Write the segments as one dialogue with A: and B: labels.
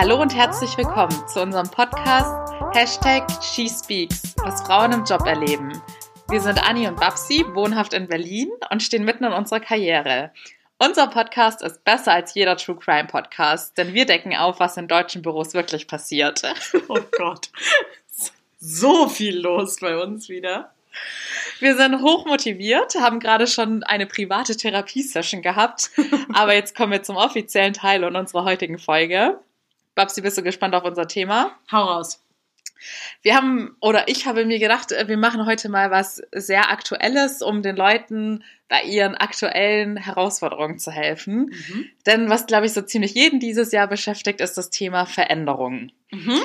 A: Hallo und herzlich willkommen zu unserem Podcast Hashtag SheSpeaks, was Frauen im Job erleben. Wir sind Anni und Babsi, wohnhaft in Berlin und stehen mitten in unserer Karriere. Unser Podcast ist besser als jeder True Crime Podcast, denn wir decken auf, was in deutschen Büros wirklich passiert.
B: Oh Gott. So viel los bei uns wieder.
A: Wir sind hochmotiviert, haben gerade schon eine private Therapiesession gehabt, aber jetzt kommen wir zum offiziellen Teil in unserer heutigen Folge. Babsi, bist du gespannt auf unser Thema?
B: Hau raus.
A: Wir haben, oder ich habe mir gedacht, wir machen heute mal was sehr Aktuelles, um den Leuten bei ihren aktuellen Herausforderungen zu helfen. Mhm. Denn was, glaube ich, so ziemlich jeden dieses Jahr beschäftigt, ist das Thema Veränderungen. Mhm.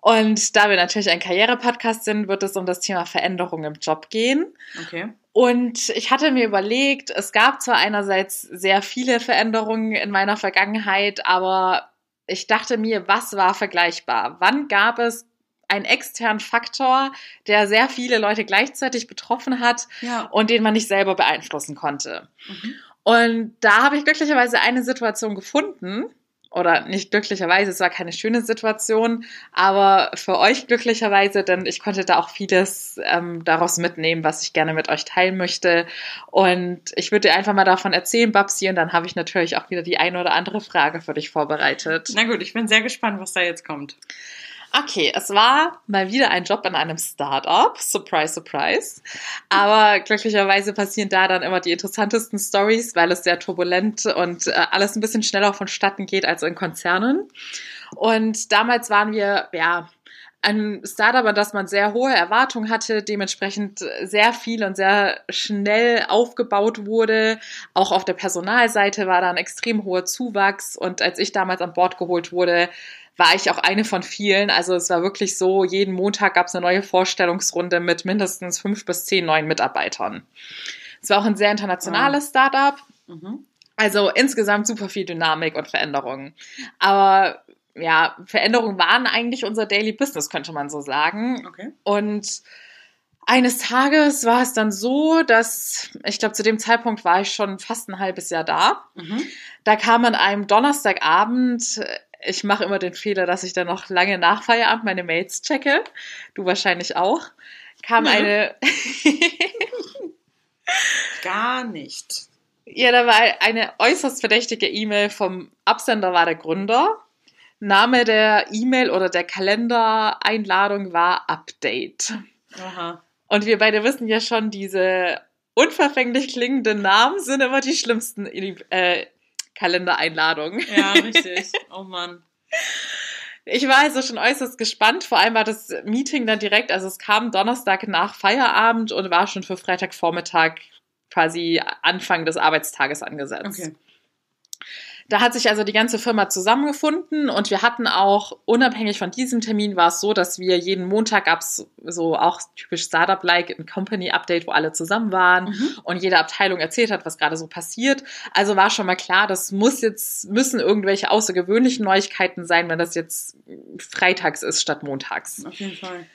A: Und da wir natürlich ein Karriere-Podcast sind, wird es um das Thema Veränderung im Job gehen.
B: Okay.
A: Und ich hatte mir überlegt, es gab zwar einerseits sehr viele Veränderungen in meiner Vergangenheit, aber ich dachte mir, was war vergleichbar? Wann gab es einen externen Faktor, der sehr viele Leute gleichzeitig betroffen hat ja. und den man nicht selber beeinflussen konnte? Mhm. Und da habe ich glücklicherweise eine Situation gefunden, oder nicht glücklicherweise, es war keine schöne Situation, aber für euch glücklicherweise, denn ich konnte da auch vieles ähm, daraus mitnehmen, was ich gerne mit euch teilen möchte. Und ich würde dir einfach mal davon erzählen, Babsi, und dann habe ich natürlich auch wieder die eine oder andere Frage für dich vorbereitet.
B: Na gut, ich bin sehr gespannt, was da jetzt kommt.
A: Okay, es war mal wieder ein Job in einem Startup. Surprise, surprise. Aber glücklicherweise passieren da dann immer die interessantesten Stories, weil es sehr turbulent und äh, alles ein bisschen schneller vonstatten geht als in Konzernen. Und damals waren wir, ja, ein Startup, an das man sehr hohe Erwartungen hatte, dementsprechend sehr viel und sehr schnell aufgebaut wurde. Auch auf der Personalseite war da ein extrem hoher Zuwachs. Und als ich damals an Bord geholt wurde, war ich auch eine von vielen. Also es war wirklich so, jeden Montag gab es eine neue Vorstellungsrunde mit mindestens fünf bis zehn neuen Mitarbeitern. Es war auch ein sehr internationales. Startup. Mhm. Also insgesamt super viel Dynamik und Veränderungen. Aber ja, Veränderungen waren eigentlich unser Daily Business, könnte man so sagen.
B: Okay.
A: Und eines Tages war es dann so, dass ich glaube, zu dem Zeitpunkt war ich schon fast ein halbes Jahr da. Mhm. Da kam an einem Donnerstagabend ich mache immer den Fehler, dass ich dann noch lange nach Feierabend meine Mails checke. Du wahrscheinlich auch. Kam ja. eine.
B: Gar nicht.
A: Ja, da war eine äußerst verdächtige E-Mail vom Absender war der Gründer. Name der E-Mail oder der Kalendereinladung war Update.
B: Aha.
A: Und wir beide wissen ja schon, diese unverfänglich klingenden Namen sind immer die schlimmsten äh, Kalendereinladung.
B: Ja, richtig. Oh Mann.
A: Ich war also schon äußerst gespannt. Vor allem war das Meeting dann direkt, also es kam Donnerstag nach Feierabend und war schon für Freitagvormittag quasi Anfang des Arbeitstages angesetzt. Okay. Da hat sich also die ganze Firma zusammengefunden und wir hatten auch, unabhängig von diesem Termin, war es so, dass wir jeden Montag gab es so auch typisch Startup-like ein Company-Update, wo alle zusammen waren mhm. und jede Abteilung erzählt hat, was gerade so passiert. Also war schon mal klar, das muss jetzt, müssen irgendwelche außergewöhnlichen Neuigkeiten sein, wenn das jetzt freitags ist statt montags.
B: Auf jeden Fall.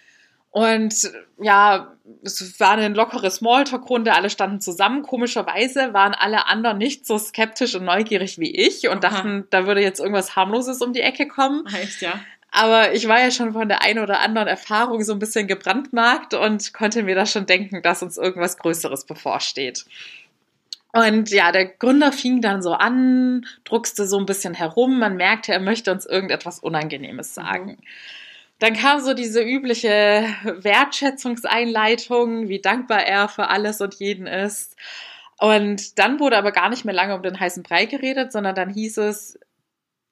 A: Und ja, es war eine lockere Smalltalk-Runde, alle standen zusammen. Komischerweise waren alle anderen nicht so skeptisch und neugierig wie ich und Aha. dachten, da würde jetzt irgendwas harmloses um die Ecke kommen.
B: Heißt ja.
A: Aber ich war ja schon von der einen oder anderen Erfahrung so ein bisschen gebrandmarkt und konnte mir da schon denken, dass uns irgendwas Größeres bevorsteht. Und ja, der Gründer fing dann so an, druckste so ein bisschen herum. Man merkte, er möchte uns irgendetwas Unangenehmes sagen. Mhm. Dann kam so diese übliche Wertschätzungseinleitung, wie dankbar er für alles und jeden ist. Und dann wurde aber gar nicht mehr lange um den heißen Brei geredet, sondern dann hieß es,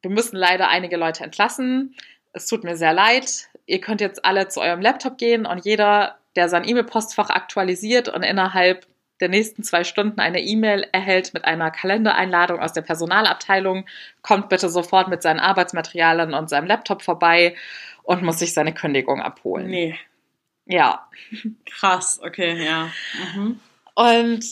A: wir müssen leider einige Leute entlassen. Es tut mir sehr leid. Ihr könnt jetzt alle zu eurem Laptop gehen und jeder, der sein E-Mail-Postfach aktualisiert und innerhalb der nächsten zwei Stunden eine E-Mail erhält mit einer Kalendereinladung aus der Personalabteilung, kommt bitte sofort mit seinen Arbeitsmaterialien und seinem Laptop vorbei und muss sich seine Kündigung abholen.
B: Nee.
A: Ja.
B: Krass, okay, ja. Mhm.
A: Und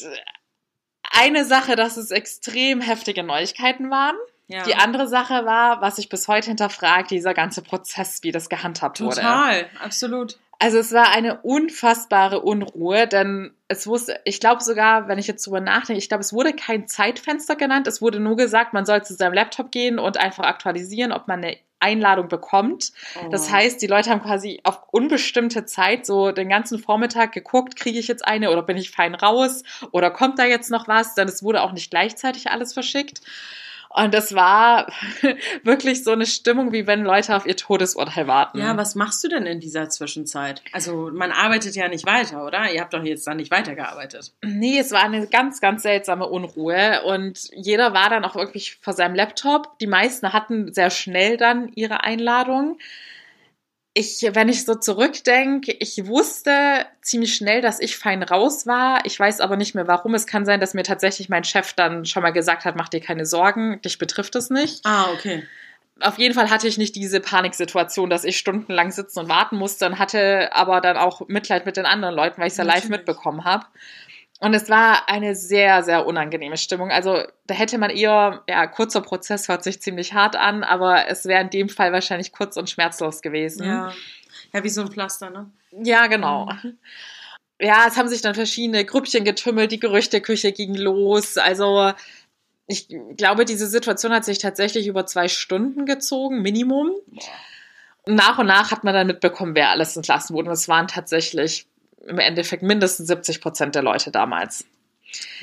A: eine Sache, dass es extrem heftige Neuigkeiten waren. Ja. Die andere Sache war, was ich bis heute hinterfragt, dieser ganze Prozess, wie das gehandhabt
B: Total,
A: wurde.
B: Total, absolut.
A: Also es war eine unfassbare Unruhe, denn es wusste, ich glaube sogar, wenn ich jetzt drüber nachdenke, ich glaube, es wurde kein Zeitfenster genannt, es wurde nur gesagt, man soll zu seinem Laptop gehen und einfach aktualisieren, ob man eine Einladung bekommt.
B: Oh.
A: Das heißt, die Leute haben quasi auf unbestimmte Zeit so den ganzen Vormittag geguckt, kriege ich jetzt eine oder bin ich fein raus oder kommt da jetzt noch was? Denn es wurde auch nicht gleichzeitig alles verschickt. Und das war wirklich so eine Stimmung, wie wenn Leute auf ihr Todesurteil warten.
B: Ja, was machst du denn in dieser Zwischenzeit? Also man arbeitet ja nicht weiter, oder? Ihr habt doch jetzt dann nicht weitergearbeitet.
A: Nee, es war eine ganz, ganz seltsame Unruhe und jeder war dann auch wirklich vor seinem Laptop. Die meisten hatten sehr schnell dann ihre Einladung. Ich, wenn ich so zurückdenke, ich wusste ziemlich schnell, dass ich fein raus war. Ich weiß aber nicht mehr warum. Es kann sein, dass mir tatsächlich mein Chef dann schon mal gesagt hat, mach dir keine Sorgen, dich betrifft es nicht.
B: Ah, okay.
A: Auf jeden Fall hatte ich nicht diese Paniksituation, dass ich stundenlang sitzen und warten musste und hatte aber dann auch Mitleid mit den anderen Leuten, weil ich es ja live mitbekommen habe. Und es war eine sehr, sehr unangenehme Stimmung. Also da hätte man eher, ja, kurzer Prozess hört sich ziemlich hart an, aber es wäre in dem Fall wahrscheinlich kurz und schmerzlos gewesen.
B: Ja. Ja, wie so ein Pflaster, ne?
A: Ja, genau. Ja, es haben sich dann verschiedene Grüppchen getümmelt, die Gerüchteküche ging los. Also ich glaube, diese Situation hat sich tatsächlich über zwei Stunden gezogen, Minimum. Und nach und nach hat man dann mitbekommen, wer alles entlassen wurde. Und es waren tatsächlich im Endeffekt mindestens 70 Prozent der Leute damals.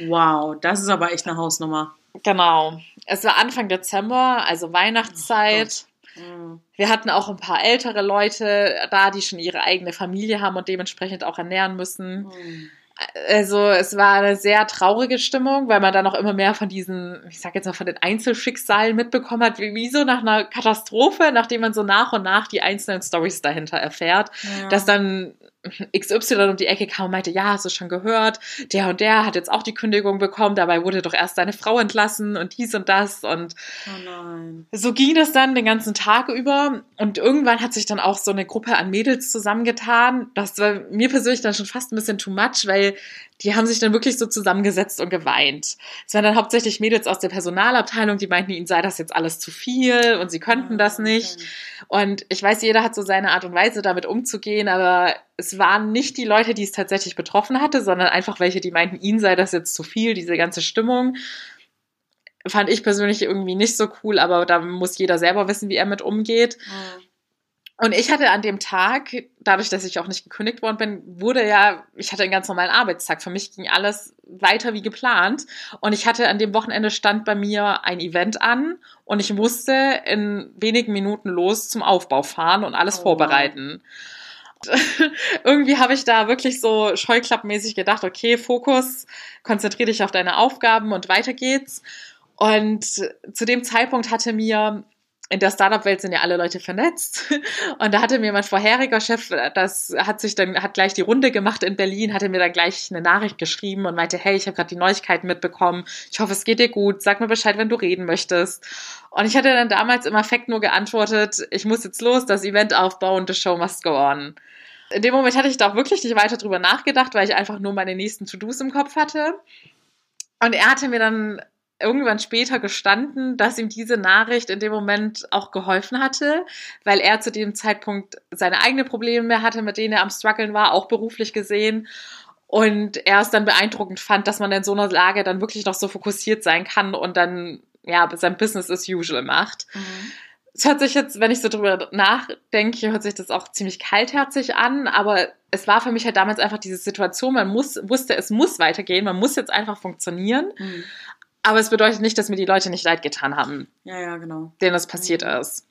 B: Wow, das ist aber echt eine Hausnummer.
A: Genau. Es war Anfang Dezember, also Weihnachtszeit.
B: Mhm.
A: Wir hatten auch ein paar ältere Leute da, die schon ihre eigene Familie haben und dementsprechend auch ernähren müssen.
B: Mhm.
A: Also es war eine sehr traurige Stimmung, weil man dann auch immer mehr von diesen, ich sag jetzt mal von den Einzelschicksalen mitbekommen hat, wie, wie so nach einer Katastrophe, nachdem man so nach und nach die einzelnen Stories dahinter erfährt,
B: Ja.
A: dass dann XY um die Ecke kam und meinte, ja, hast du schon gehört, der und der hat jetzt auch die Kündigung bekommen, dabei wurde doch erst seine Frau entlassen und dies und das und
B: Oh nein.
A: so ging das dann den ganzen Tag über und irgendwann hat sich dann auch so eine Gruppe an Mädels zusammengetan. Das war mir persönlich dann schon fast ein bisschen too much, weil die haben sich dann wirklich so zusammengesetzt und geweint. Es waren dann hauptsächlich Mädels aus der Personalabteilung, die meinten, ihnen sei das jetzt alles zu viel und sie könnten das nicht. Und ich weiß, jeder hat so seine Art und Weise, damit umzugehen, aber es waren nicht die Leute, die es tatsächlich betroffen hatte, sondern einfach welche, die meinten, ihnen sei das jetzt zu viel, diese ganze Stimmung. Fand ich persönlich irgendwie nicht so cool, aber da muss jeder selber wissen, wie er mit umgeht.
B: Mhm.
A: Und ich hatte an dem Tag, dadurch, dass ich auch nicht gekündigt worden bin, wurde ja, ich hatte einen ganz normalen Arbeitstag. Für mich ging alles weiter wie geplant. Und ich hatte an dem Wochenende stand bei mir ein Event an und ich musste in wenigen Minuten los zum Aufbau fahren und alles
B: Oh,
A: vorbereiten. Irgendwie habe ich da wirklich so scheuklappmäßig gedacht, okay, Fokus, konzentriere dich auf deine Aufgaben und weiter geht's. Und zu dem Zeitpunkt hatte mir in der Startup-Welt sind ja alle Leute vernetzt. Und da hatte mir mein vorheriger Chef, das hat sich dann, hat gleich die Runde gemacht in Berlin, hatte mir dann gleich eine Nachricht geschrieben und meinte, hey, ich habe gerade die Neuigkeiten mitbekommen. Ich hoffe, es geht dir gut. Sag mir Bescheid, wenn du reden möchtest. Und ich hatte dann damals im Affekt nur geantwortet, ich muss jetzt los, das Event aufbauen, the show must go on. In dem Moment hatte ich da auch wirklich nicht weiter drüber nachgedacht, weil ich einfach nur meine nächsten To-Dos im Kopf hatte. Und er hatte mir dann irgendwann später gestanden, dass ihm diese Nachricht in dem Moment auch geholfen hatte, weil er zu dem Zeitpunkt seine eigenen Probleme hatte, mit denen er am struggeln war, auch beruflich gesehen. Und er es dann beeindruckend fand, dass man in so einer Lage dann wirklich noch so fokussiert sein kann und dann ja sein Business as usual macht.
B: Mhm.
A: Es hört sich jetzt, wenn ich so drüber nachdenke, hört sich das auch ziemlich kaltherzig an, aber es war für mich halt damals einfach diese Situation, man muss, wusste, es muss weitergehen, man muss jetzt einfach funktionieren,
B: Mhm.
A: Aber es bedeutet nicht, dass mir die Leute nicht leid getan haben,
B: Ja, ja, genau.
A: denen das passiert ist.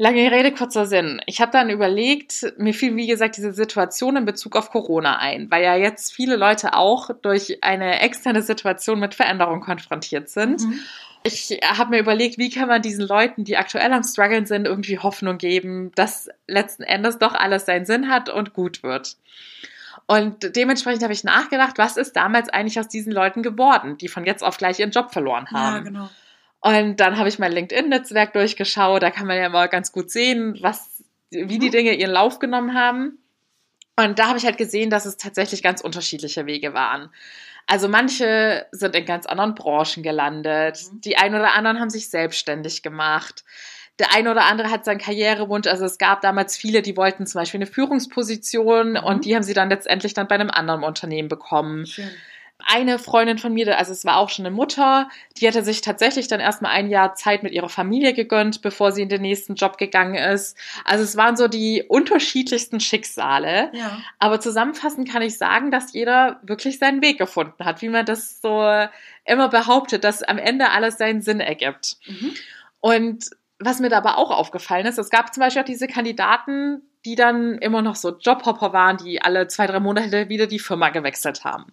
A: Lange Rede, kurzer Sinn. Ich habe dann überlegt, mir fiel, wie gesagt, diese Situation in Bezug auf Corona ein, weil ja jetzt viele Leute auch durch eine externe Situation mit Veränderung konfrontiert sind.
B: Mhm.
A: Ich habe mir überlegt, wie kann man diesen Leuten, die aktuell am struggeln sind, irgendwie Hoffnung geben, dass letzten Endes doch alles seinen Sinn hat und gut wird. Und dementsprechend habe ich nachgedacht, was ist damals eigentlich aus diesen Leuten geworden, die von jetzt auf gleich ihren Job verloren haben.
B: Ja, genau.
A: Und dann habe ich mein LinkedIn-Netzwerk durchgeschaut. Da kann man ja mal ganz gut sehen, was, wie die
B: Mhm.
A: Dinge ihren Lauf genommen haben. Und da habe ich halt gesehen, dass es tatsächlich ganz unterschiedliche Wege waren. Also manche sind in ganz anderen Branchen gelandet.
B: Mhm.
A: Die einen oder anderen haben sich selbstständig gemacht. Der eine oder andere hat seinen Karrierewunsch. Also es gab damals viele, die wollten zum Beispiel eine Führungsposition
B: Mhm.
A: und die haben sie dann letztendlich dann bei einem anderen Unternehmen bekommen.
B: Schön.
A: eine Freundin von mir, also es war auch schon eine Mutter, die hatte sich tatsächlich dann erstmal ein Jahr Zeit mit ihrer Familie gegönnt, bevor sie in den nächsten Job gegangen ist. Also es waren so die unterschiedlichsten Schicksale.
B: Ja.
A: Aber zusammenfassend kann ich sagen, dass jeder wirklich seinen Weg gefunden hat, wie man das so immer behauptet, dass am Ende alles seinen Sinn ergibt.
B: Mhm.
A: Und was mir dabei auch aufgefallen ist, es gab zum Beispiel auch diese Kandidaten, die dann immer noch so Jobhopper waren, die alle zwei, drei Monate wieder die Firma gewechselt haben.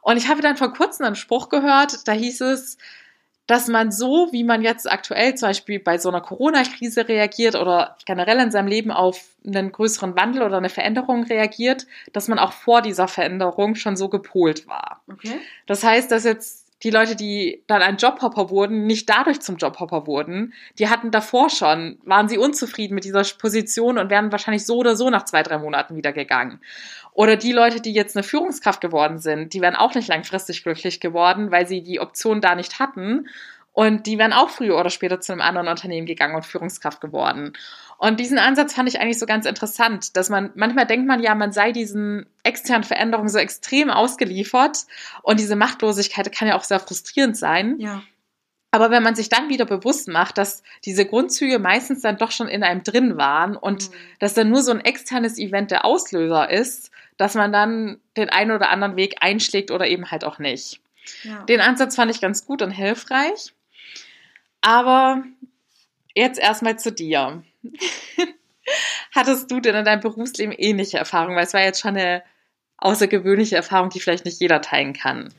A: Und ich habe dann vor kurzem einen Spruch gehört, da hieß es, dass man so, wie man jetzt aktuell zum Beispiel bei so einer Corona-Krise reagiert oder generell in seinem Leben auf einen größeren Wandel oder eine Veränderung reagiert, dass man auch vor dieser Veränderung schon so gepolt war.
B: Okay.
A: Das heißt, dass jetzt die Leute, die dann ein Jobhopper wurden, nicht dadurch zum Jobhopper wurden. Die hatten davor schon, waren sie unzufrieden mit dieser Position und wären wahrscheinlich so oder so nach zwei, drei Monaten wieder gegangen. Oder die Leute, die jetzt eine Führungskraft geworden sind, die wären auch nicht langfristig glücklich geworden, weil sie die Option da nicht hatten. Und die wären auch früher oder später zu einem anderen Unternehmen gegangen und Führungskraft geworden. Und diesen Ansatz fand ich eigentlich so ganz interessant, dass man, manchmal denkt man ja, man sei diesen externen Veränderungen so extrem ausgeliefert und diese Machtlosigkeit kann ja auch sehr frustrierend sein.
B: Ja.
A: Aber wenn man sich dann wieder bewusst macht, dass diese Grundzüge meistens dann doch schon in einem drin waren und
B: Mhm.
A: dass dann nur so ein externes Event der Auslöser ist, dass man dann den einen oder anderen Weg einschlägt oder eben halt auch nicht.
B: ja.
A: Den Ansatz fand ich ganz gut und hilfreich. Aber jetzt erstmal zu dir. Hattest du denn in deinem Berufsleben ähnliche Erfahrungen? Weil es war jetzt schon eine außergewöhnliche Erfahrung, die vielleicht nicht jeder teilen kann.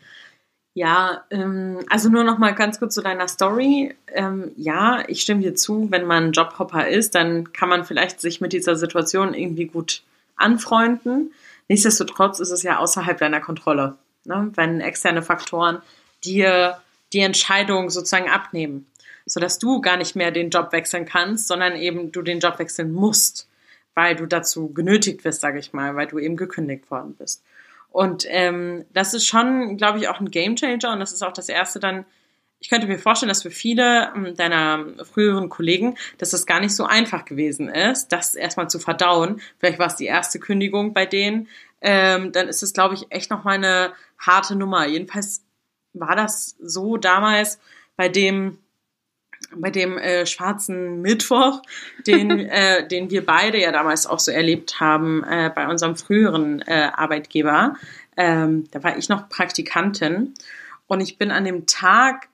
B: Ja, ähm, also nur noch mal ganz kurz zu deiner Story. Ähm, ja, ich stimme dir zu, wenn man Jobhopper ist, dann kann man vielleicht sich mit dieser Situation irgendwie gut anfreunden. Nichtsdestotrotz ist es ja außerhalb deiner Kontrolle, ne? wenn externe Faktoren dir die Entscheidung sozusagen abnehmen, sodass du gar nicht mehr den Job wechseln kannst, sondern eben du den Job wechseln musst, weil du dazu genötigt wirst, sage ich mal, weil du eben gekündigt worden bist. Und ähm, das ist schon, glaube ich, auch ein Gamechanger und das ist auch das erste dann. Ich könnte mir vorstellen, dass für viele ähm, deiner früheren Kollegen, dass das gar nicht so einfach gewesen ist, das erstmal zu verdauen. Vielleicht war es die erste Kündigung bei denen. Ähm, dann ist es, glaube ich, echt nochmal eine harte Nummer. Jedenfalls war das so damals bei dem bei dem äh, schwarzen Mittwoch, den, äh, den wir beide ja damals auch so erlebt haben äh, bei unserem früheren äh, Arbeitgeber. Ähm, da war ich noch Praktikantin und ich bin an dem Tag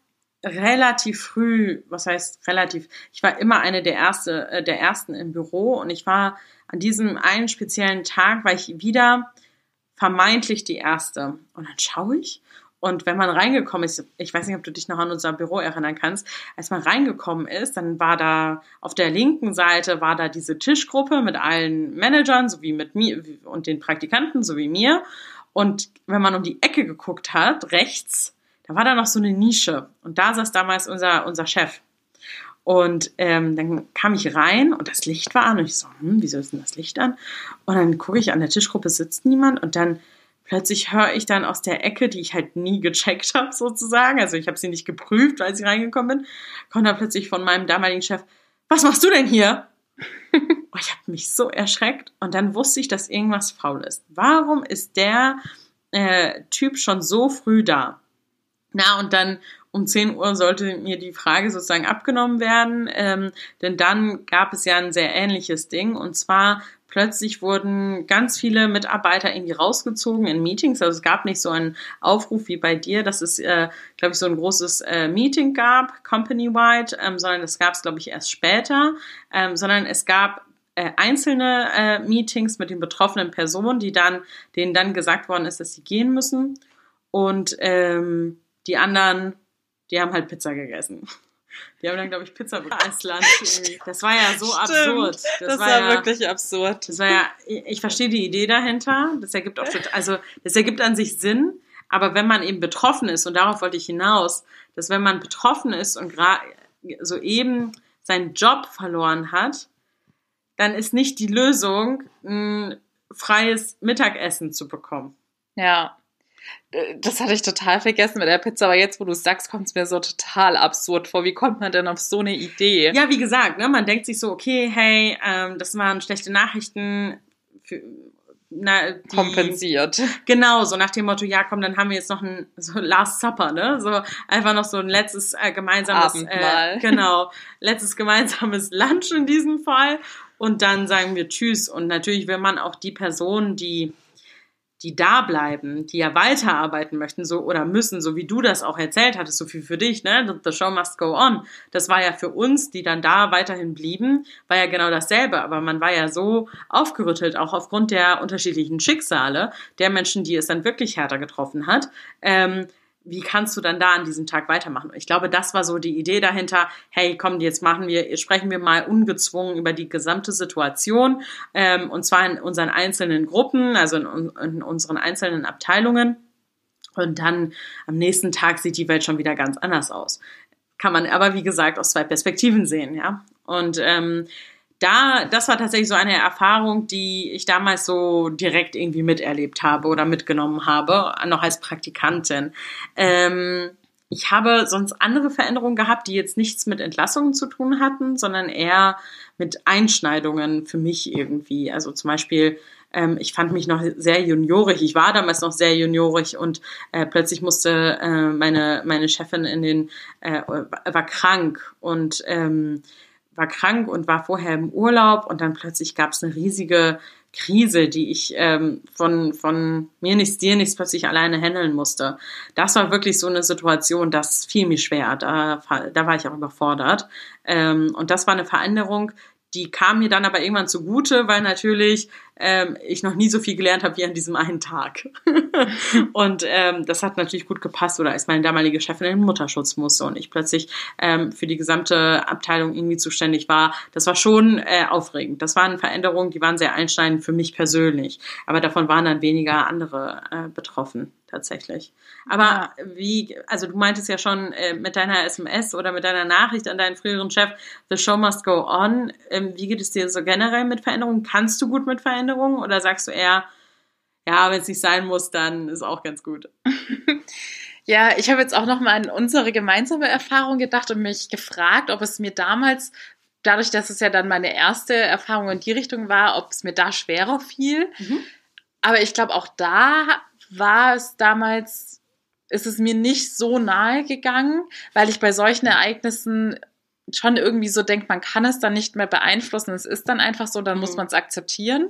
B: relativ früh, was heißt relativ, ich war immer eine der, erste, äh, der ersten im Büro und ich war an diesem einen speziellen Tag, war ich wieder vermeintlich die erste. Und dann schaue ich und wenn man reingekommen ist, ich weiß nicht, ob du dich noch an unser Büro erinnern kannst, als man reingekommen ist, dann war da auf der linken Seite war da diese Tischgruppe mit allen Managern sowie mit mir und den Praktikanten sowie mir. Und wenn man um die Ecke geguckt hat, rechts, da war da noch so eine Nische. Und da saß damals unser, unser Chef. Und ähm, dann kam ich rein und das Licht war an und ich so, hm, wieso ist denn das Licht an? Und dann gucke ich an der Tischgruppe sitzt niemand und dann plötzlich höre ich dann aus der Ecke, die ich halt nie gecheckt habe sozusagen, also ich habe sie nicht geprüft, als ich reingekommen bin, kommt dann plötzlich von meinem damaligen Chef, was machst du denn hier? und ich habe mich so erschreckt und dann wusste ich, dass irgendwas faul ist. Warum ist der äh, Typ schon so früh da? Na, und dann um 10 Uhr sollte mir die Frage sozusagen abgenommen werden, ähm, denn dann gab es ja ein sehr ähnliches Ding und zwar plötzlich wurden ganz viele Mitarbeiter irgendwie rausgezogen in Meetings. Also es gab nicht so einen Aufruf wie bei dir, dass es, äh, glaube ich, so ein großes äh, Meeting gab, company-wide, ähm, sondern das gab es, glaube ich, erst später, ähm, sondern es gab äh, einzelne äh, Meetings mit den betroffenen Personen, die dann, denen dann gesagt worden ist, dass sie gehen müssen. Und ähm, die anderen, die haben halt Pizza gegessen. Die haben dann, glaube ich, Pizza bekommen als Lunch. Das war ja so
A: Stimmt.
B: absurd.
A: Das,
B: Das,
A: war,
B: war, ja,
A: wirklich absurd.
B: das war ja, ich verstehe die Idee dahinter. Das ergibt auch, also, das ergibt an sich Sinn. Aber wenn man eben betroffen ist, und darauf wollte ich hinaus, dass wenn man betroffen ist und gerade soeben seinen Job verloren hat, dann ist nicht die Lösung, ein freies Mittagessen zu bekommen.
A: Ja. Äh, Das hatte ich total vergessen mit der Pizza, aber jetzt, wo du es sagst, kommt es mir so total absurd vor. Wie kommt man denn auf so eine Idee?
B: Ja, wie gesagt, ne, man denkt sich so, okay, hey, ähm, das waren schlechte Nachrichten. Für, na, die,
A: kompensiert.
B: Genau, so nach dem Motto, ja komm, dann haben wir jetzt noch ein so Last Supper, ne? So einfach noch so ein letztes äh, gemeinsames
A: Abendmahl.
B: Äh, genau, letztes gemeinsames Lunch in diesem Fall und dann sagen wir Tschüss und natürlich will man auch die Personen, die die da bleiben, die ja weiterarbeiten möchten, so oder müssen, so wie du das auch erzählt hattest, so viel für dich, ne? The show must go on. Das war ja für uns, die dann da weiterhin blieben, war ja genau dasselbe. Aber man war ja so aufgerüttelt, auch aufgrund der unterschiedlichen Schicksale der Menschen, die es dann wirklich härter getroffen hat. Ähm, wie kannst du dann da an diesem Tag weitermachen? Ich glaube, das war so die Idee dahinter. Hey, komm, jetzt machen wir, sprechen wir mal ungezwungen über die gesamte Situation ähm, und zwar in unseren einzelnen Gruppen, also in, in unseren einzelnen Abteilungen. Und dann am nächsten Tag sieht die Welt schon wieder ganz anders aus. Kann man aber, wie gesagt, aus zwei Perspektiven sehen, ja. Und ähm, da, das war tatsächlich so eine Erfahrung, die ich damals so direkt irgendwie miterlebt habe oder mitgenommen habe, noch als Praktikantin. Ähm, ich habe sonst andere Veränderungen gehabt, die jetzt nichts mit Entlassungen zu tun hatten, sondern eher mit Einschneidungen für mich irgendwie. Also zum Beispiel, ähm, ich fand mich noch sehr juniorig. Ich war damals noch sehr juniorig und äh, plötzlich musste äh, meine meine Chefin in den äh, war krank und ähm, war krank und war vorher im Urlaub und dann plötzlich gab es eine riesige Krise, die ich ähm, von, von mir nichts, dir nichts plötzlich alleine handeln musste. Das war wirklich so eine Situation, das fiel mir schwer. Da, da war ich auch überfordert. Ähm, und das war eine Veränderung, die kam mir dann aber irgendwann zugute, weil natürlich ähm, ich noch nie so viel gelernt habe wie an diesem einen Tag. und ähm, das hat natürlich gut gepasst, oder als meine damalige Chefin in den Mutterschutz musste und ich plötzlich ähm, für die gesamte Abteilung irgendwie zuständig war. Das war schon äh, aufregend. Das waren Veränderungen, die waren sehr einschneidend für mich persönlich. Aber davon waren dann weniger andere äh, betroffen tatsächlich. Aber ja. wie, also du meintest ja schon äh, mit deiner SMS oder mit deiner Nachricht an deinen früheren Chef, the show must go on. Ähm, wie geht es dir so generell mit Veränderungen? Kannst du gut mit Veränderungen oder sagst du eher, ja, wenn es nicht sein muss, dann ist auch ganz gut?
A: ja, ich habe jetzt auch noch mal an unsere gemeinsame Erfahrung gedacht und mich gefragt, ob es mir damals dadurch, dass es ja dann meine erste Erfahrung in die Richtung war, ob es mir da schwerer fiel. Mhm. Aber ich glaube, auch da war es damals, ist es mir nicht so nahe gegangen, weil ich bei solchen Ereignissen schon irgendwie so denke, man kann es dann nicht mehr beeinflussen. Es ist dann einfach so, dann mhm. muss man es akzeptieren.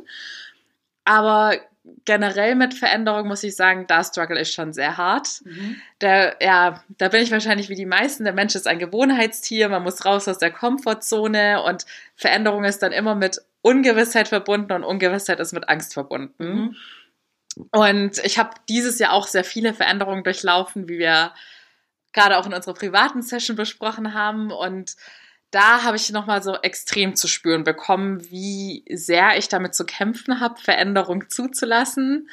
A: Aber generell mit Veränderung muss ich sagen, da struggle ich schon sehr hart. Mhm. Da, ja, da bin ich wahrscheinlich wie die meisten. Der Mensch ist ein Gewohnheitstier, man muss raus aus der Komfortzone und Veränderung ist dann immer mit Ungewissheit verbunden und Ungewissheit ist mit Angst verbunden. Mhm. Und ich habe dieses Jahr auch sehr viele Veränderungen durchlaufen, wie wir gerade auch in unserer privaten Session besprochen haben. Und da habe ich nochmal so extrem zu spüren bekommen, wie sehr ich damit zu kämpfen habe, Veränderung zuzulassen.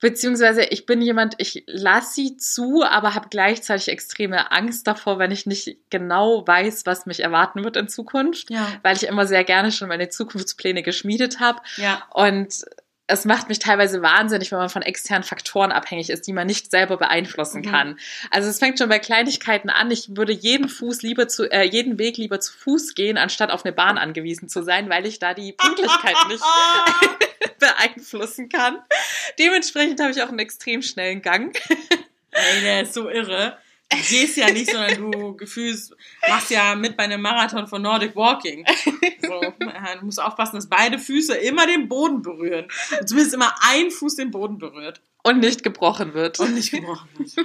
A: Beziehungsweise ich bin jemand, ich lasse sie zu, aber habe gleichzeitig extreme Angst davor, wenn ich nicht genau weiß, was mich erwarten wird in Zukunft, ja. weil ich immer sehr gerne schon meine Zukunftspläne geschmiedet habe. Ja. Und es macht mich teilweise wahnsinnig, wenn man von externen Faktoren abhängig ist, die man nicht selber beeinflussen mhm. kann. Also es fängt schon bei Kleinigkeiten an. Ich würde jeden Fuß lieber zu, äh, jeden Weg lieber zu Fuß gehen, anstatt auf eine Bahn angewiesen zu sein, weil ich da die Pünktlichkeit nicht beeinflussen kann. Dementsprechend habe ich auch einen extrem schnellen Gang.
B: Ey, der ist so irre gehst ja nicht, sondern du gefühlst, machst ja mit bei einem Marathon von Nordic Walking. So, du musst aufpassen, dass beide Füße immer den Boden berühren. Und zumindest immer ein Fuß den Boden berührt.
A: Und nicht gebrochen wird.
B: Und nicht gebrochen wird. Ja.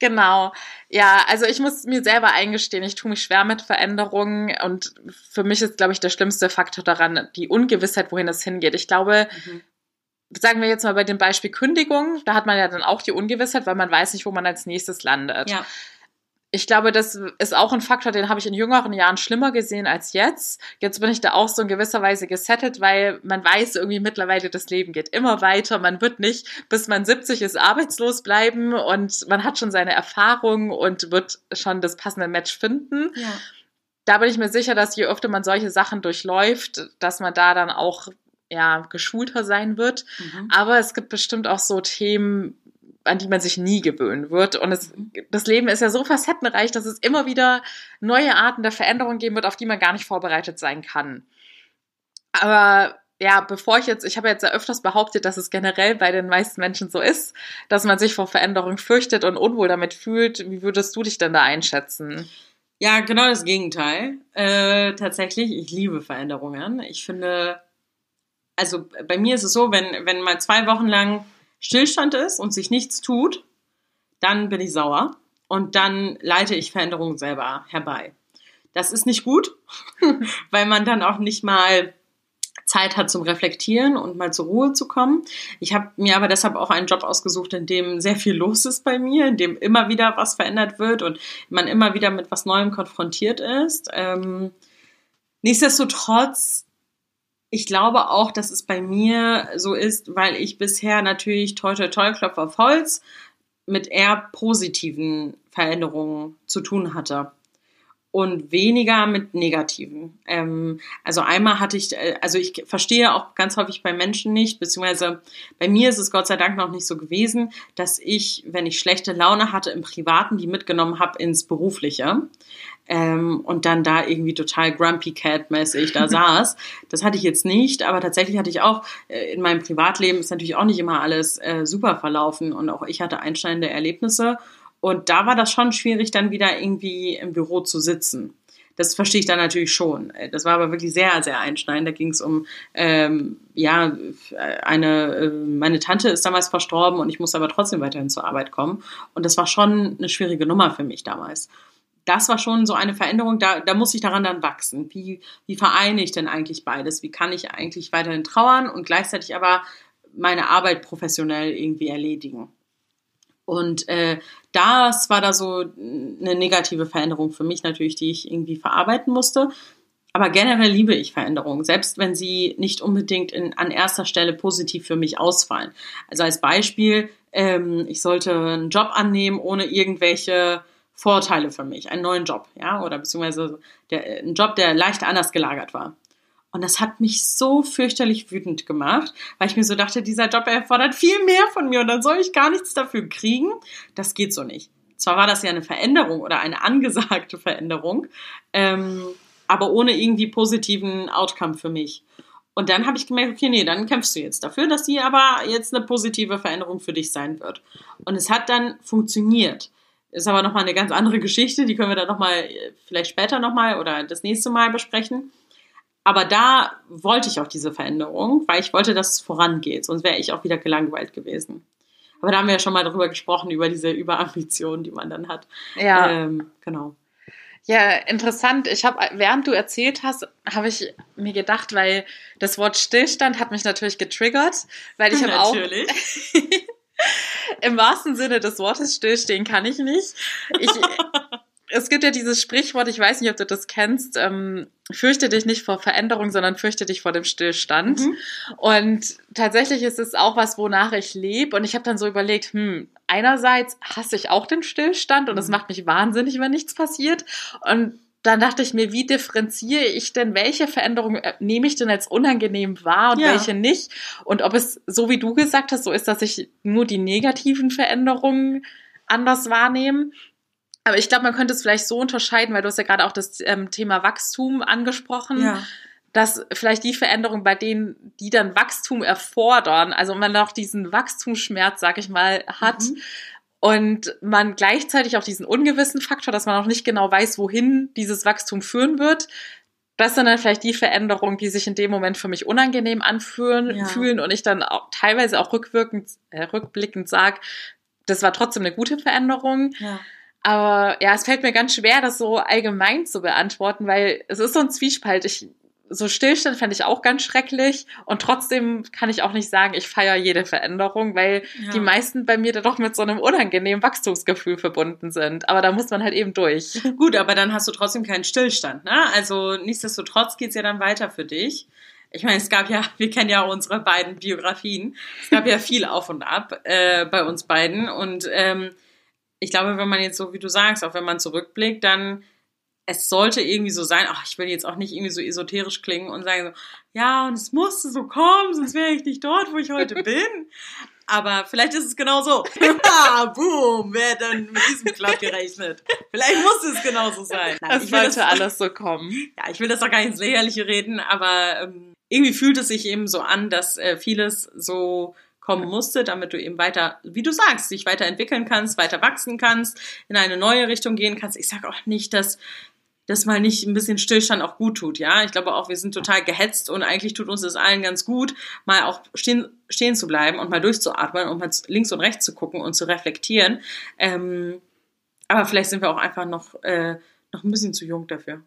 A: Genau. Ja, also ich muss mir selber eingestehen, ich tue mich schwer mit Veränderungen und für mich ist, glaube ich, der schlimmste Faktor daran die Ungewissheit, wohin es hingeht. Ich glaube, mhm sagen wir jetzt mal bei dem Beispiel Kündigung, da hat man ja dann auch die Ungewissheit, weil man weiß nicht, wo man als nächstes landet. Ja. Ich glaube, das ist auch ein Faktor, den habe ich in jüngeren Jahren schlimmer gesehen als jetzt. Jetzt bin ich da auch so in gewisser Weise gesettelt, weil man weiß irgendwie mittlerweile, das Leben geht immer weiter. Man wird nicht, bis man 70 ist, arbeitslos bleiben und man hat schon seine Erfahrung und wird schon das passende Match finden. Ja. Da bin ich mir sicher, dass je öfter man solche Sachen durchläuft, dass man da dann auch ja, geschulter sein wird. Mhm. Aber es gibt bestimmt auch so Themen, an die man sich nie gewöhnen wird. Und es, mhm. das Leben ist ja so facettenreich, dass es immer wieder neue Arten der Veränderung geben wird, auf die man gar nicht vorbereitet sein kann. Aber ja, bevor ich jetzt, ich habe jetzt ja öfters behauptet, dass es generell bei den meisten Menschen so ist, dass man sich vor Veränderung fürchtet und unwohl damit fühlt. Wie würdest du dich denn da einschätzen?
B: Ja, genau das Gegenteil. Äh, tatsächlich, ich liebe Veränderungen. Ich finde, also bei mir ist es so, wenn, wenn mal zwei Wochen lang Stillstand ist und sich nichts tut, dann bin ich sauer und dann leite ich Veränderungen selber herbei. Das ist nicht gut, weil man dann auch nicht mal Zeit hat zum Reflektieren und mal zur Ruhe zu kommen. Ich habe mir aber deshalb auch einen Job ausgesucht, in dem sehr viel los ist bei mir, in dem immer wieder was verändert wird und man immer wieder mit was Neuem konfrontiert ist. Ähm, nichtsdestotrotz, ich glaube auch, dass es bei mir so ist, weil ich bisher natürlich toi toi toi Klopf auf Holz mit eher positiven Veränderungen zu tun hatte und weniger mit negativen. Ähm, also einmal hatte ich, äh, also ich verstehe auch ganz häufig bei Menschen nicht, beziehungsweise bei mir ist es Gott sei Dank noch nicht so gewesen, dass ich, wenn ich schlechte Laune hatte im Privaten, die mitgenommen habe ins Berufliche. Ähm, und dann da irgendwie total grumpy cat mäßig da saß. Das hatte ich jetzt nicht, aber tatsächlich hatte ich auch äh, in meinem Privatleben ist natürlich auch nicht immer alles äh, super verlaufen und auch ich hatte einschneidende Erlebnisse und da war das schon schwierig, dann wieder irgendwie im Büro zu sitzen. Das verstehe ich dann natürlich schon. Das war aber wirklich sehr, sehr einschneidend. Da ging es um, ähm, ja, eine, äh, meine Tante ist damals verstorben und ich musste aber trotzdem weiterhin zur Arbeit kommen. Und das war schon eine schwierige Nummer für mich damals. Das war schon so eine Veränderung, da, da muss ich daran dann wachsen. Wie, wie vereine ich denn eigentlich beides? Wie kann ich eigentlich weiterhin trauern und gleichzeitig aber meine Arbeit professionell irgendwie erledigen? Und äh, das war da so eine negative Veränderung für mich natürlich, die ich irgendwie verarbeiten musste. Aber generell liebe ich Veränderungen, selbst wenn sie nicht unbedingt in, an erster Stelle positiv für mich ausfallen. Also als Beispiel, ähm, ich sollte einen Job annehmen ohne irgendwelche Vorteile für mich, einen neuen Job, ja, oder beziehungsweise der, ein Job, der leicht anders gelagert war. Und das hat mich so fürchterlich wütend gemacht, weil ich mir so dachte, dieser Job erfordert viel mehr von mir und dann soll ich gar nichts dafür kriegen. Das geht so nicht. Zwar war das ja eine Veränderung oder eine angesagte Veränderung, ähm, aber ohne irgendwie positiven Outcome für mich. Und dann habe ich gemerkt, okay, nee, dann kämpfst du jetzt dafür, dass sie aber jetzt eine positive Veränderung für dich sein wird. Und es hat dann funktioniert. Ist aber nochmal eine ganz andere Geschichte, die können wir dann nochmal, äh, vielleicht später nochmal oder das nächste Mal besprechen. Aber da wollte ich auch diese Veränderung, weil ich wollte, dass es vorangeht. Sonst wäre ich auch wieder gelangweilt gewesen. Aber da haben wir ja schon mal drüber gesprochen, über diese Überambition, die man dann hat.
A: Ja.
B: Ähm, genau.
A: Ja, interessant. Ich habe, während du erzählt hast, habe ich mir gedacht, weil das Wort Stillstand hat mich natürlich getriggert, weil ich habe auch im wahrsten Sinne des Wortes stillstehen kann ich nicht. Ich es gibt ja dieses Sprichwort, ich weiß nicht, ob du das kennst, ähm, fürchte dich nicht vor Veränderung, sondern fürchte dich vor dem Stillstand. Mhm. Und tatsächlich ist es auch was, wonach ich lebe. Und ich habe dann so überlegt, hm, einerseits hasse ich auch den Stillstand und es mhm. macht mich wahnsinnig, wenn nichts passiert. Und dann dachte ich mir, wie differenziere ich denn, welche Veränderungen äh, nehme ich denn als unangenehm wahr und ja. welche nicht? Und ob es, so wie du gesagt hast, so ist, dass ich nur die negativen Veränderungen anders wahrnehme aber ich glaube, man könnte es vielleicht so unterscheiden, weil du hast ja gerade auch das ähm, Thema Wachstum angesprochen. Ja. Dass vielleicht die Veränderungen, bei denen, die dann Wachstum erfordern, also man noch diesen Wachstumsschmerz, sag ich mal, hat, mhm. und man gleichzeitig auch diesen ungewissen Faktor, dass man auch nicht genau weiß, wohin dieses Wachstum führen wird, das sind dann vielleicht die Veränderungen, die sich in dem Moment für mich unangenehm anfühlen ja. fühlen und ich dann auch teilweise auch rückwirkend, äh, rückblickend sage, das war trotzdem eine gute Veränderung. Ja. Aber ja, es fällt mir ganz schwer, das so allgemein zu beantworten, weil es ist so ein Zwiespalt. Ich, so Stillstand fände ich auch ganz schrecklich und trotzdem kann ich auch nicht sagen, ich feiere jede Veränderung, weil ja. die meisten bei mir da doch mit so einem unangenehmen Wachstumsgefühl verbunden sind. Aber da muss man halt eben durch.
B: Gut, aber dann hast du trotzdem keinen Stillstand, ne? Also nichtsdestotrotz geht's ja dann weiter für dich. Ich meine, es gab ja, wir kennen ja unsere beiden Biografien. Es gab ja viel auf und ab äh, bei uns beiden und ähm, ich glaube, wenn man jetzt so, wie du sagst, auch wenn man zurückblickt, dann es sollte irgendwie so sein, ach, ich will jetzt auch nicht irgendwie so esoterisch klingen und sagen so, ja, und es musste so kommen, sonst wäre ich nicht dort, wo ich heute bin. Aber vielleicht ist es genau so. ah, boom, wer denn mit diesem Klapp gerechnet? Vielleicht muss es genauso sein.
A: Nein, es sollte das, alles so kommen.
B: Ja, ich will das doch gar nicht ins Lächerliche reden, aber ähm, irgendwie fühlt es sich eben so an, dass äh, vieles so kommen musste, damit du eben weiter, wie du sagst, dich weiterentwickeln kannst, weiter wachsen kannst, in eine neue Richtung gehen kannst. Ich sage auch nicht, dass das mal nicht ein bisschen Stillstand auch gut tut, ja. Ich glaube auch, wir sind total gehetzt und eigentlich tut uns das allen ganz gut, mal auch stehen, stehen zu bleiben und mal durchzuatmen und mal links und rechts zu gucken und zu reflektieren. Ähm, aber vielleicht sind wir auch einfach noch, äh, noch ein bisschen zu jung dafür.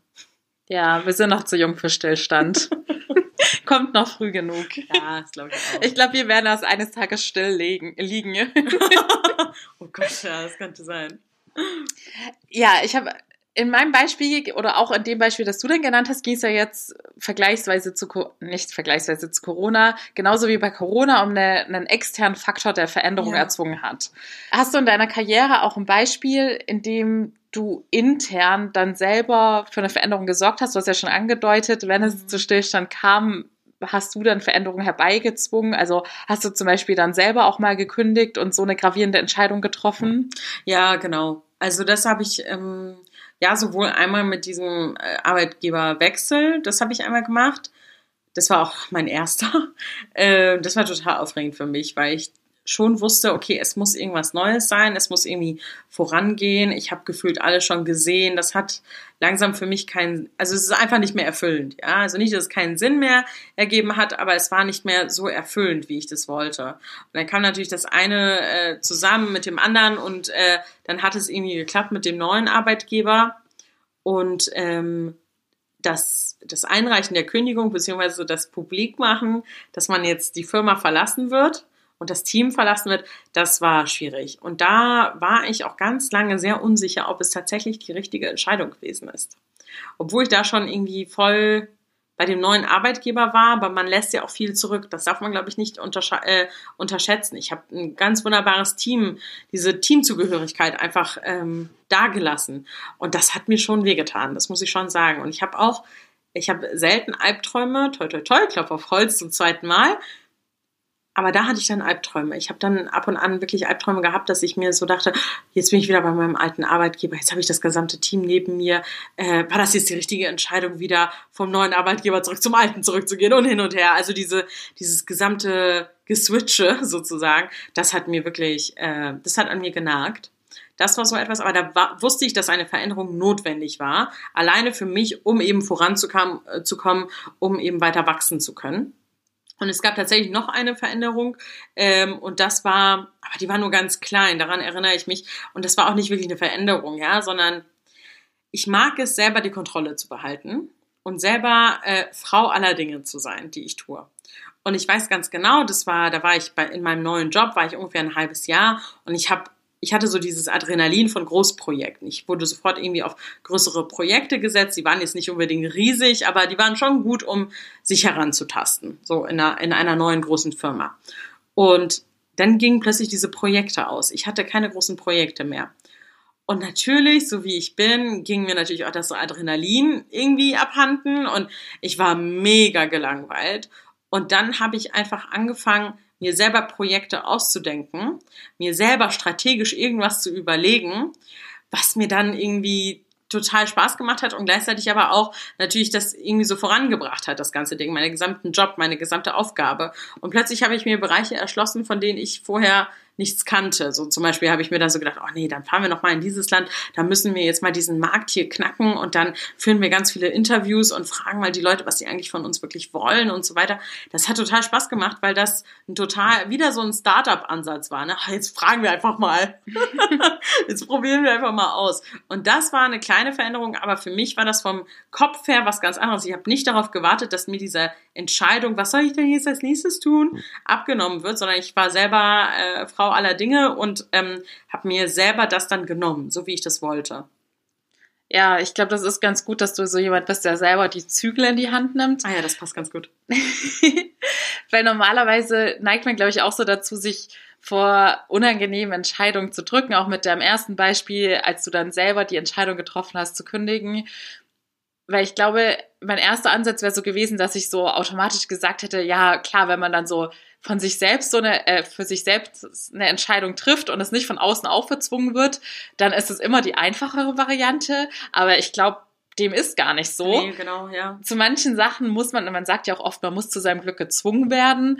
A: Ja, wir sind noch zu jung für Stillstand. Kommt noch früh genug.
B: Ja, das glaube ich auch.
A: Ich glaube, wir werden das eines Tages still liegen.
B: oh Gott, ja, das könnte sein.
A: Ja, ich habe in meinem Beispiel oder auch in dem Beispiel, das du dann genannt hast, ging es ja jetzt vergleichsweise zu, nicht vergleichsweise zu Corona, genauso wie bei Corona, um eine, einen externen Faktor der Veränderung ja. erzwungen hat. Hast du in deiner Karriere auch ein Beispiel, in dem du intern dann selber für eine Veränderung gesorgt hast? Du hast ja schon angedeutet, wenn es mhm. zu Stillstand kam, hast du dann Veränderungen herbeigezwungen? Also hast du zum Beispiel dann selber auch mal gekündigt und so eine gravierende Entscheidung getroffen?
B: Ja, genau. Also das habe ich ähm, ja, sowohl einmal mit diesem äh, Arbeitgeberwechsel, das habe ich einmal gemacht. Das war auch mein erster. Äh, das war total aufregend für mich, weil ich schon wusste, okay, es muss irgendwas Neues sein, es muss irgendwie vorangehen. Ich habe gefühlt alles schon gesehen. Das hat langsam für mich keinen, also es ist einfach nicht mehr erfüllend. Ja, also nicht, dass es keinen Sinn mehr ergeben hat, aber es war nicht mehr so erfüllend, wie ich das wollte. Und dann kam natürlich das eine äh, zusammen mit dem anderen und äh, dann hat es irgendwie geklappt mit dem neuen Arbeitgeber und ähm, das, das Einreichen der Kündigung beziehungsweise das Publikmachen, dass man jetzt die Firma verlassen wird und das Team verlassen wird, das war schwierig. Und da war ich auch ganz lange sehr unsicher, ob es tatsächlich die richtige Entscheidung gewesen ist. Obwohl ich da schon irgendwie voll bei dem neuen Arbeitgeber war, aber man lässt ja auch viel zurück. Das darf man, glaube ich, nicht äh, unterschätzen. Ich habe ein ganz wunderbares Team, diese Teamzugehörigkeit einfach ähm, dagelassen. Und das hat mir schon wehgetan, das muss ich schon sagen. Und ich habe auch, ich habe selten Albträume, toi toi toi, Klopf auf Holz zum zweiten Mal, aber da hatte ich dann Albträume. Ich habe dann ab und an wirklich Albträume gehabt, dass ich mir so dachte, jetzt bin ich wieder bei meinem alten Arbeitgeber, jetzt habe ich das gesamte Team neben mir. Äh, war das jetzt die richtige Entscheidung, wieder vom neuen Arbeitgeber zurück zum alten zurückzugehen und hin und her? Also diese, dieses gesamte Geswitche sozusagen, das hat mir wirklich, äh, das hat an mir genagt. Das war so etwas, aber da war, wusste ich, dass eine Veränderung notwendig war, alleine für mich, um eben voranzukommen, äh, zu kommen, um eben weiter wachsen zu können. Und es gab tatsächlich noch eine Veränderung ähm, und das war, aber die war nur ganz klein, daran erinnere ich mich. Und das war auch nicht wirklich eine Veränderung, ja, sondern ich mag es selber die Kontrolle zu behalten und selber äh, Frau aller Dinge zu sein, die ich tue. Und ich weiß ganz genau, das war, da war ich bei, in meinem neuen Job, war ich ungefähr ein halbes Jahr und ich habe ich hatte so dieses Adrenalin von Großprojekten. Ich wurde sofort irgendwie auf größere Projekte gesetzt. Die waren jetzt nicht unbedingt riesig, aber die waren schon gut, um sich heranzutasten, so in einer, in einer neuen großen Firma. Und dann gingen plötzlich diese Projekte aus. Ich hatte keine großen Projekte mehr. Und natürlich, so wie ich bin, ging mir natürlich auch das Adrenalin irgendwie abhanden und ich war mega gelangweilt. Und dann habe ich einfach angefangen, mir selber Projekte auszudenken, mir selber strategisch irgendwas zu überlegen, was mir dann irgendwie total Spaß gemacht hat und gleichzeitig aber auch natürlich das irgendwie so vorangebracht hat, das ganze Ding, meinen gesamten Job, meine gesamte Aufgabe. Und plötzlich habe ich mir Bereiche erschlossen, von denen ich vorher nichts kannte. So zum Beispiel habe ich mir dann so gedacht, oh nee, dann fahren wir noch mal in dieses Land, da müssen wir jetzt mal diesen Markt hier knacken und dann führen wir ganz viele Interviews und fragen mal die Leute, was sie eigentlich von uns wirklich wollen und so weiter. Das hat total Spaß gemacht, weil das ein total wieder so ein Startup-Ansatz war. Ne? Jetzt fragen wir einfach mal. jetzt probieren wir einfach mal aus. Und das war eine kleine Veränderung, aber für mich war das vom Kopf her was ganz anderes. Ich habe nicht darauf gewartet, dass mir diese Entscheidung, was soll ich denn jetzt als nächstes tun, abgenommen wird, sondern ich war selber äh, Frau Frau aller Dinge und ähm, habe mir selber das dann genommen, so wie ich das wollte.
A: Ja, ich glaube, das ist ganz gut, dass du so jemand bist, der selber die Zügel in die Hand nimmt.
B: Ah ja, das passt ganz gut.
A: Weil normalerweise neigt man, glaube ich, auch so dazu, sich vor unangenehmen Entscheidungen zu drücken. Auch mit deinem ersten Beispiel, als du dann selber die Entscheidung getroffen hast, zu kündigen. Weil ich glaube, mein erster Ansatz wäre so gewesen, dass ich so automatisch gesagt hätte, ja, klar, wenn man dann so von sich selbst so eine, äh, für sich selbst eine Entscheidung trifft und es nicht von außen aufgezwungen wird, dann ist es immer die einfachere Variante. Aber ich glaube, dem ist gar nicht so.
B: Nee, genau, ja.
A: Zu manchen Sachen muss man, man sagt ja auch oft, man muss zu seinem Glück gezwungen werden.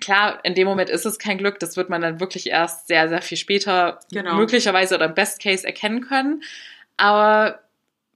A: Klar, in dem Moment ist es kein Glück, das wird man dann wirklich erst sehr, sehr viel später
B: Genau.
A: möglicherweise oder im Best Case erkennen können. Aber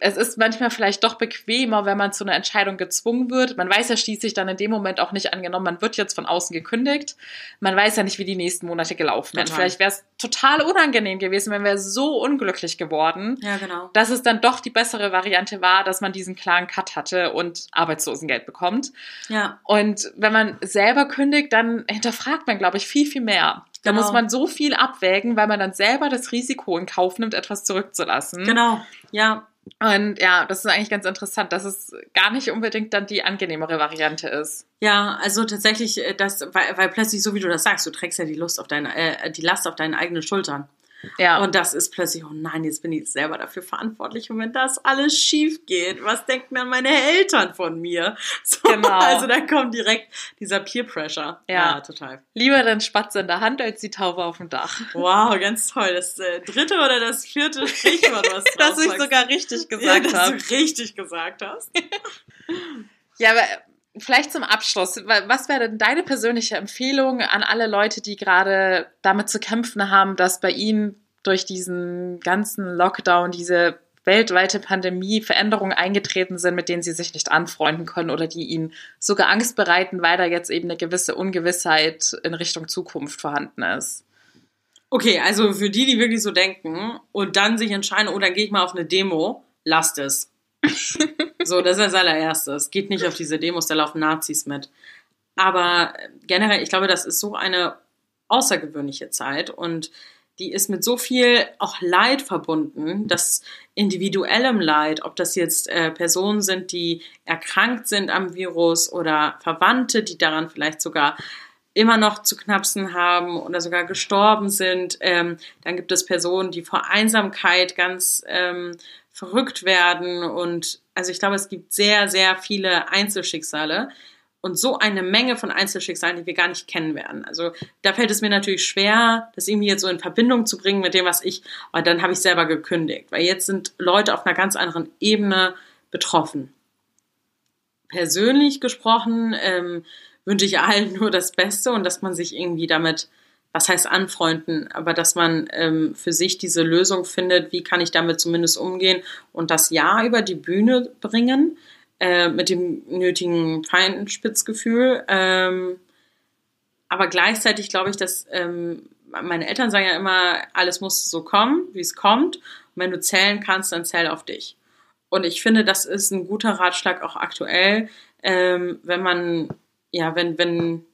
A: es ist manchmal vielleicht doch bequemer, wenn man zu einer Entscheidung gezwungen wird. Man weiß ja schließlich dann in dem Moment auch nicht angenommen, man wird jetzt von außen gekündigt. Man weiß ja nicht, wie die nächsten Monate gelaufen.
B: Total.
A: Vielleicht wäre es total unangenehm gewesen, wenn wir so unglücklich geworden,
B: Ja, genau.
A: dass es dann doch die bessere Variante war, dass man diesen klaren Cut hatte und Arbeitslosengeld bekommt.
B: Ja,
A: Und wenn man selber kündigt, dann hinterfragt man, glaube ich, viel, viel mehr. Da
B: Genau.
A: muss man so viel abwägen, weil man dann selber das Risiko in Kauf nimmt, etwas zurückzulassen.
B: genau. Ja,
A: Und ja, das ist eigentlich ganz interessant, dass es gar nicht unbedingt dann die angenehmere Variante ist.
B: Ja, also tatsächlich, äh, das, weil, weil plötzlich, so wie du das sagst, du trägst ja die Lust auf deine, äh, die Last auf deine eigenen Schultern.
A: Ja.
B: Und das ist plötzlich, oh nein, jetzt bin ich selber dafür verantwortlich. Und wenn das alles schief geht, was denken dann meine Eltern von mir? So,
A: Genau.
B: Also da kommt direkt dieser Peer Pressure.
A: Ja.
B: total.
A: Lieber den Spatz in der Hand als die Taube auf dem Dach.
B: Wow, ganz toll. Das äh, dritte oder das vierte Sprichwort, was du
A: Dass ich sogar richtig
B: ja,
A: gesagt
B: dass
A: habe.
B: du richtig gesagt hast.
A: Ja, aber vielleicht zum Abschluss. wa- Was wäre denn deine persönliche Empfehlung an alle Leute, die gerade damit zu kämpfen haben, dass bei ihnen durch diesen ganzen Lockdown, diese weltweite Pandemie Veränderungen eingetreten sind, mit denen sie sich nicht anfreunden können oder die ihnen sogar Angst bereiten, weil da jetzt eben eine gewisse Ungewissheit in Richtung Zukunft vorhanden ist?
B: Okay, also für die, die wirklich so denken und dann sich entscheiden, oh, dann gehe ich mal auf eine Demo, lasst es. So, das ist das allererstes. Geht nicht auf diese Demos, da laufen Nazis mit. Aber generell, ich glaube, das ist so eine außergewöhnliche Zeit und die ist mit so viel auch Leid verbunden, das individuellem Leid, ob das jetzt äh, Personen sind, die erkrankt sind am Virus oder Verwandte, die daran vielleicht sogar immer noch zu knapsen haben oder sogar gestorben sind. Ähm, dann gibt es Personen, die vor Einsamkeit ganz ähm, verrückt werden. Und also ich glaube, es gibt sehr, sehr viele Einzelschicksale und so eine Menge von Einzelschicksalen, die wir gar nicht kennen werden. Also da fällt es mir natürlich schwer, das irgendwie jetzt so in Verbindung zu bringen mit dem, was ich, oh, dann habe ich selber gekündigt. Weil jetzt sind Leute auf einer ganz anderen Ebene betroffen. Persönlich gesprochen ähm, wünsche ich allen nur das Beste und dass man sich irgendwie damit, was heißt anfreunden, aber dass man ähm, für sich diese Lösung findet, wie kann ich damit zumindest umgehen und das Jahr über die Bühne bringen äh, mit dem nötigen Feinspitzgefühl. Ähm, aber gleichzeitig glaube ich, dass ähm, meine Eltern sagen ja immer, alles muss so kommen, wie es kommt. Und wenn du zählen kannst, dann zähl auf dich. Und ich finde, das ist ein guter Ratschlag auch aktuell, ähm, wenn man, ja, wenn, wenn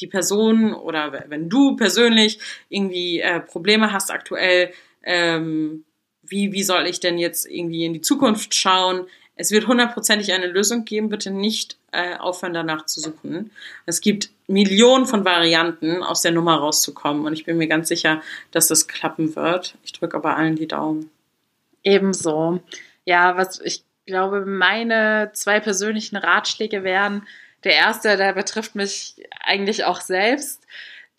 B: die Person oder wenn du persönlich irgendwie äh, Probleme hast aktuell, ähm, wie, wie soll ich denn jetzt irgendwie in die Zukunft schauen? Es wird hundertprozentig eine Lösung geben, bitte nicht äh, aufhören danach zu suchen. Es gibt Millionen von Varianten, aus der Nummer rauszukommen und ich bin mir ganz sicher, dass das klappen wird. Ich drücke aber allen die Daumen.
A: Ebenso. Ja, was ich glaube, meine zwei persönlichen Ratschläge wären, der erste, der betrifft mich eigentlich auch selbst,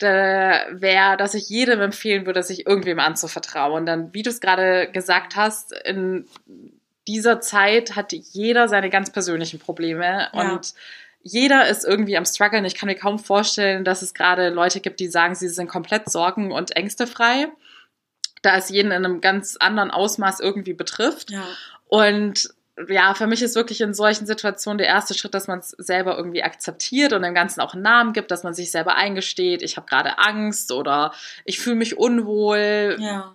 A: der wäre, dass ich jedem empfehlen würde, sich irgendwem anzuvertrauen. Dann, wie du es gerade gesagt hast, in dieser Zeit hat jeder seine ganz persönlichen Probleme
B: Ja.
A: und jeder ist irgendwie am struggeln. Ich kann mir kaum vorstellen, dass es gerade Leute gibt, die sagen, sie sind komplett sorgen- und ängstefrei. Da es jeden in einem ganz anderen Ausmaß irgendwie betrifft.
B: Ja.
A: Und ja, für mich ist wirklich in solchen Situationen der erste Schritt, dass man es selber irgendwie akzeptiert und dem Ganzen auch einen Namen gibt, dass man sich selber eingesteht, ich habe gerade Angst oder ich fühle mich unwohl,
B: Ja.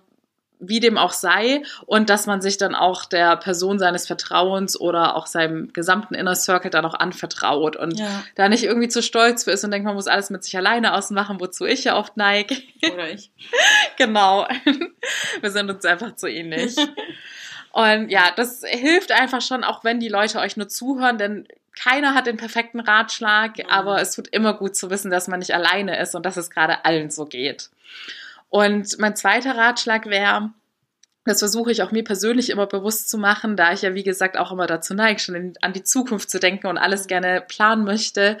A: wie dem auch sei, und dass man sich dann auch der Person seines Vertrauens oder auch seinem gesamten Inner Circle dann auch anvertraut und
B: Ja.
A: da nicht irgendwie zu stolz für ist und denkt, man muss alles mit sich alleine ausmachen, wozu ich ja oft neige.
B: Oder ich.
A: Genau. Wir sind uns einfach zu ähnlich. Und ja, das hilft einfach schon, auch wenn die Leute euch nur zuhören, denn keiner hat den perfekten Ratschlag, aber es tut immer gut zu wissen, dass man nicht alleine ist und dass es gerade allen so geht. Und mein zweiter Ratschlag wäre, das versuche ich auch mir persönlich immer bewusst zu machen, da ich ja, wie gesagt, auch immer dazu neige, schon an die Zukunft zu denken und alles gerne planen möchte,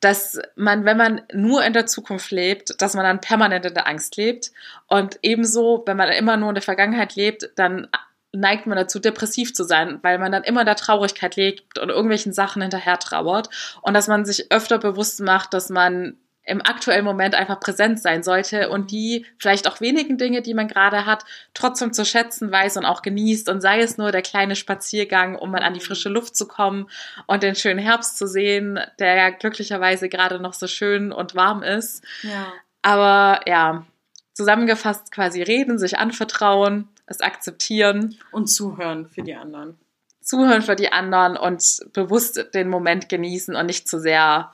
A: dass man, wenn man nur in der Zukunft lebt, dass man dann permanent in der Angst lebt. Und ebenso, wenn man immer nur in der Vergangenheit lebt, dann neigt man dazu, depressiv zu sein, weil man dann immer der Traurigkeit lebt und irgendwelchen Sachen hinterher trauert. Und dass man sich öfter bewusst macht, dass man im aktuellen Moment einfach präsent sein sollte und die vielleicht auch wenigen Dinge, die man gerade hat, trotzdem zu schätzen weiß und auch genießt und sei es nur der kleine Spaziergang, um mal an die frische Luft zu kommen und den schönen Herbst zu sehen, der ja glücklicherweise gerade noch so schön und warm ist.
B: Ja.
A: Aber ja, zusammengefasst quasi reden, sich anvertrauen, es akzeptieren.
B: Und zuhören für die anderen.
A: Zuhören für die anderen und bewusst den Moment genießen und nicht zu sehr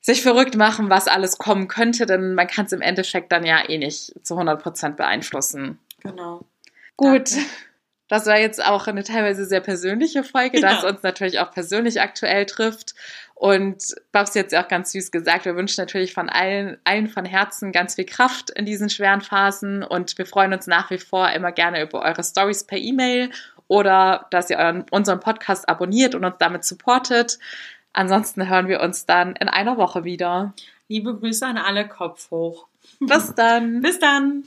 A: sich verrückt machen, was alles kommen könnte, denn man kann es im Endeffekt dann ja eh nicht zu 100% beeinflussen.
B: Genau.
A: Gut.
B: Danke.
A: Das war jetzt auch eine teilweise sehr persönliche Folge,
B: Ja.
A: das uns natürlich auch persönlich aktuell trifft. Und Babs jetzt auch ganz süß gesagt, wir wünschen natürlich von allen, allen von Herzen ganz viel Kraft in diesen schweren Phasen und wir freuen uns nach wie vor immer gerne über eure Stories per E-Mail oder dass ihr euren, unseren Podcast abonniert und uns damit supportet. Ansonsten hören wir uns dann in einer Woche wieder.
B: Liebe Grüße an alle Kopf hoch.
A: Bis dann!
B: Bis dann.